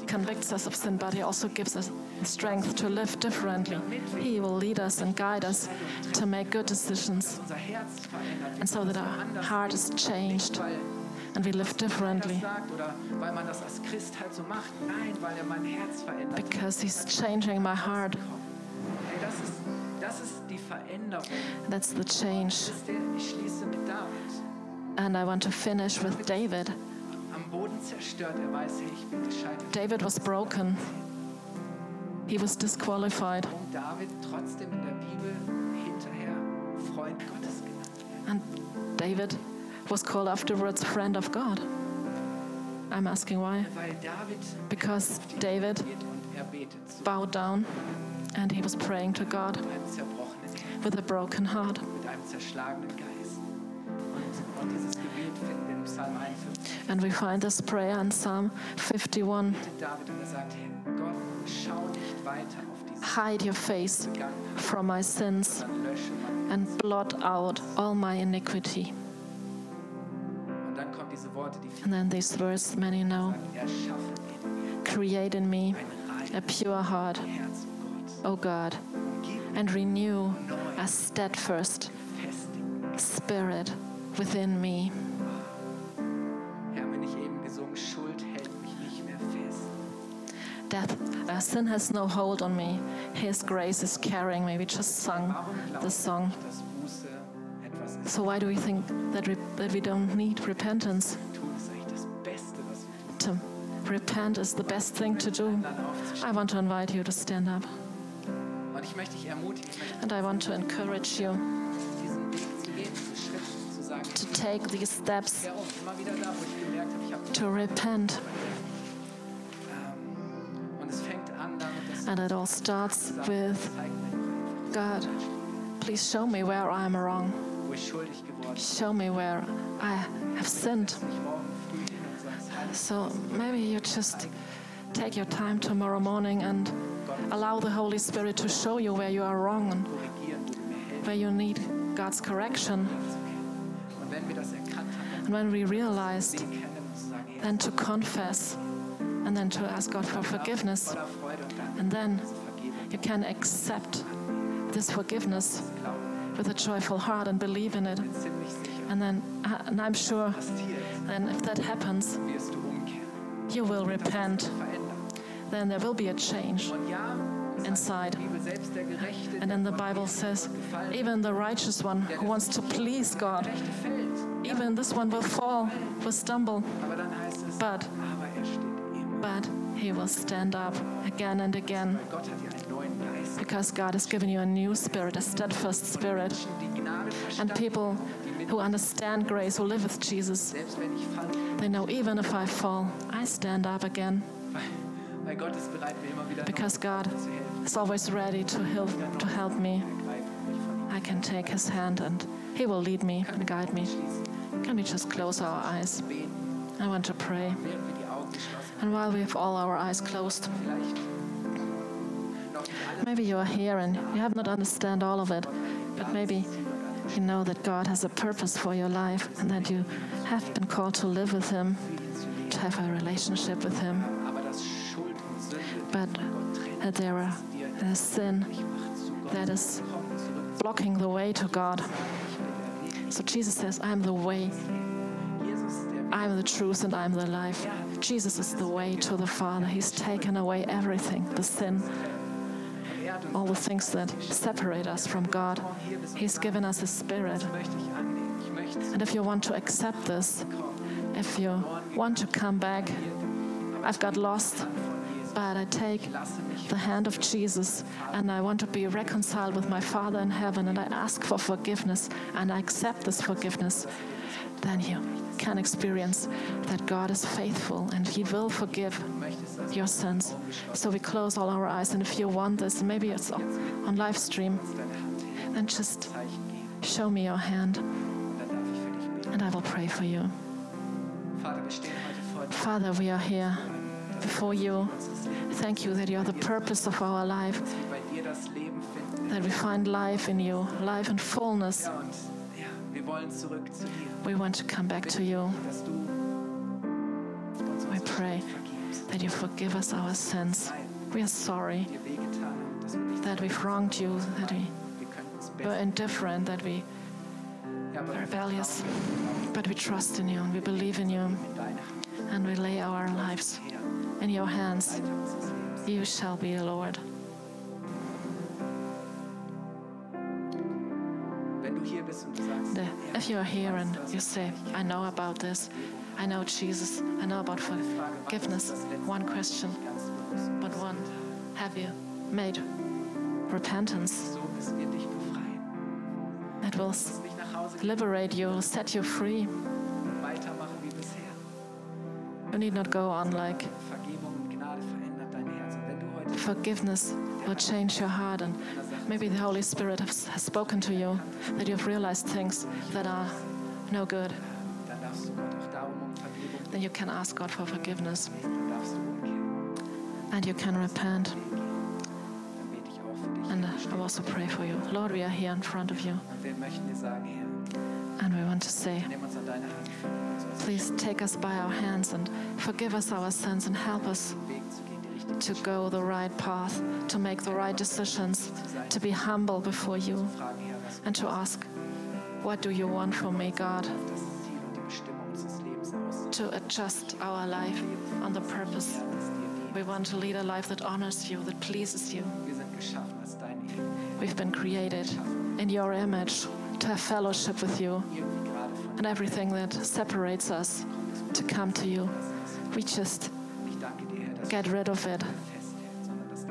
Speaker 2: convicts us of sin, but He also gives us strength to live differently. He will lead us and guide us to make good decisions,
Speaker 3: unser Herz verändert.
Speaker 2: and so that our heart is changed and we live
Speaker 3: er
Speaker 2: differently
Speaker 3: sagt oder weil man das als Christ halt so macht. Nein, weil er mein Herz verändert.
Speaker 2: because He's changing my heart. That's the change.
Speaker 3: Das ist der, ich mit David.
Speaker 2: And I want to finish with David.
Speaker 3: Am Boden zerstört, er weiß, hey, ich bin gescheitert.
Speaker 2: David was broken, he was disqualified.
Speaker 3: Warum David trotzdem in der Bibel hinterher Freund Gottes genannt.
Speaker 2: And David was called afterwards friend of God. I'm asking why. Because David
Speaker 3: er
Speaker 2: bowed down and he was praying to God with a broken heart.
Speaker 3: mit einem zerschlagenen Geist. Und, und dieses Gebet finden wir im Psalm 51.
Speaker 2: And we find this prayer in Psalm 51
Speaker 3: Betet David und er sagt, Herr Gott, schau nicht weiter auf diese
Speaker 2: Hide your face from my sins and blot out all my iniquity. And then this verse many know Create in me a pure heart,
Speaker 3: Herz, oh
Speaker 2: O God,
Speaker 3: Und gib mir
Speaker 2: and renew a steadfast spirit within me.
Speaker 3: Herr, wenn ich eben gesungen, Schuld hält mich nicht mehr fest.
Speaker 2: Death, uh, sin has no hold on me. His grace is carrying me. We just sung the song.
Speaker 3: ihr, dass Buße etwas ist?
Speaker 2: So why do we think that, that we don't need repentance?
Speaker 3: Tun ist eigentlich das Beste, was wir tun.
Speaker 2: To repent is the best thing to do. I want to invite you to stand up, and I want to encourage you
Speaker 3: diesen Weg zu gehen, diese Schritte zu sagen.
Speaker 2: to take these steps
Speaker 3: Kehr immer wieder da, wo ich gemerkt habe, ich habe
Speaker 2: to repent.
Speaker 3: ähm, Und es fängt an damit, dass
Speaker 2: And it all starts with
Speaker 3: zeig mir doch einfach,
Speaker 2: God, please show me where I'm wrong.
Speaker 3: wo ich schuldig geworden bin.
Speaker 2: Show me where I have sinned.
Speaker 3: Ich morgen früh hin und sagst, Heilige
Speaker 2: So maybe you just take your time tomorrow morning and allow the Holy Spirit to show you where you are wrong where you need God's correction. And when we realized, then to confess and then to ask God for forgiveness. And then you can accept this forgiveness with a joyful heart and believe in it. And then, uh, and I'm sure, then if that happens, you will repent. Then there will be a change inside. And then the Bible says, even the righteous one who wants to please God, even this one will fall, will stumble, But- but he will stand up again and again because God has given you a new spirit, a steadfast spirit. And people who understand grace, who live with Jesus, they know even if I fall, I stand up again because God is always ready to help, to help me.
Speaker 3: Ergreifen und mich von ihm
Speaker 2: I can take his hand and he will lead me and guide me. Can we just close our eyes? I want to pray.
Speaker 3: während wir die Augen geschlossen haben.
Speaker 2: And while we have all our eyes closed,
Speaker 3: Vielleicht noch nicht alles
Speaker 2: maybe you are here and you have not understand all of it, but maybe you know that God has a purpose for your life and that you have been called to live with him, to have a relationship with him, but
Speaker 3: trennt,
Speaker 2: that there are sin that is blocking the way to God. So Jesus says, I am the way, I am the truth, and I am the life. Jesus is the way to the Father. He's taken away everything, the sin. all the things that separate us from God. He's given us His Spirit. And if you want to accept this, if you want to come back, I've got lost, but I take the hand of Jesus and I want to be reconciled with my Father in heaven and I ask for forgiveness and I accept this forgiveness, then you can experience that God is faithful and He will forgive your sins. So we close all our eyes, and if you want this, maybe it's on live stream, then just show me your hand and I will pray for you. Father, we are here before you. Thank you that you are the purpose of our life, that we find life in you, life in fullness. We want to come back to you. We pray that you forgive us our sins. We are sorry that we've wronged you, that we were indifferent, that we were rebellious. But we trust in you and we believe in you and we lay our lives in your hands.
Speaker 3: Leiter unseres Lebens.
Speaker 2: You shall be the Lord.
Speaker 3: Wenn du hier bist und du sagst,
Speaker 2: The- If you are here and you say, I know about this, I know Jesus, I know about forgiveness, one question, but one, have you made repentance
Speaker 3: so müssen wir dich befreien.
Speaker 2: that will
Speaker 3: Du
Speaker 2: s-
Speaker 3: musst nicht nach Hause gehen
Speaker 2: liberate you, set you free? Need not go on like
Speaker 3: Vergebung und Gnade verändert dein Herz. Und wenn du heute
Speaker 2: forgiveness will change your heart and maybe the Holy Spirit has, spoken to you that you've realized things that are no good,
Speaker 3: dann darfst du Gott auch darum um Vergebung
Speaker 2: then you can ask God for forgiveness
Speaker 3: beten, dann darfst du umkehren.
Speaker 2: and you can repent.
Speaker 3: Dann bete ich auch für dich.
Speaker 2: And I will also pray for you. Lord, we are here in front of you
Speaker 3: Und wir möchten dir sagen, Herr,
Speaker 2: and we want to say, please take us by our hands and forgive us our sins and help us to go the right path, to make the right decisions, to be humble before you, and to ask, What do you want from me, God? To adjust our life on the purpose. We want to lead a life that honors you, that pleases you. We've been created in your image to have fellowship with you, and everything that separates us to come to you. We just get rid of it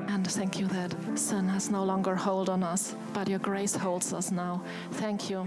Speaker 2: and thank you that sin has no longer hold on us, but your grace holds us now. Thank you.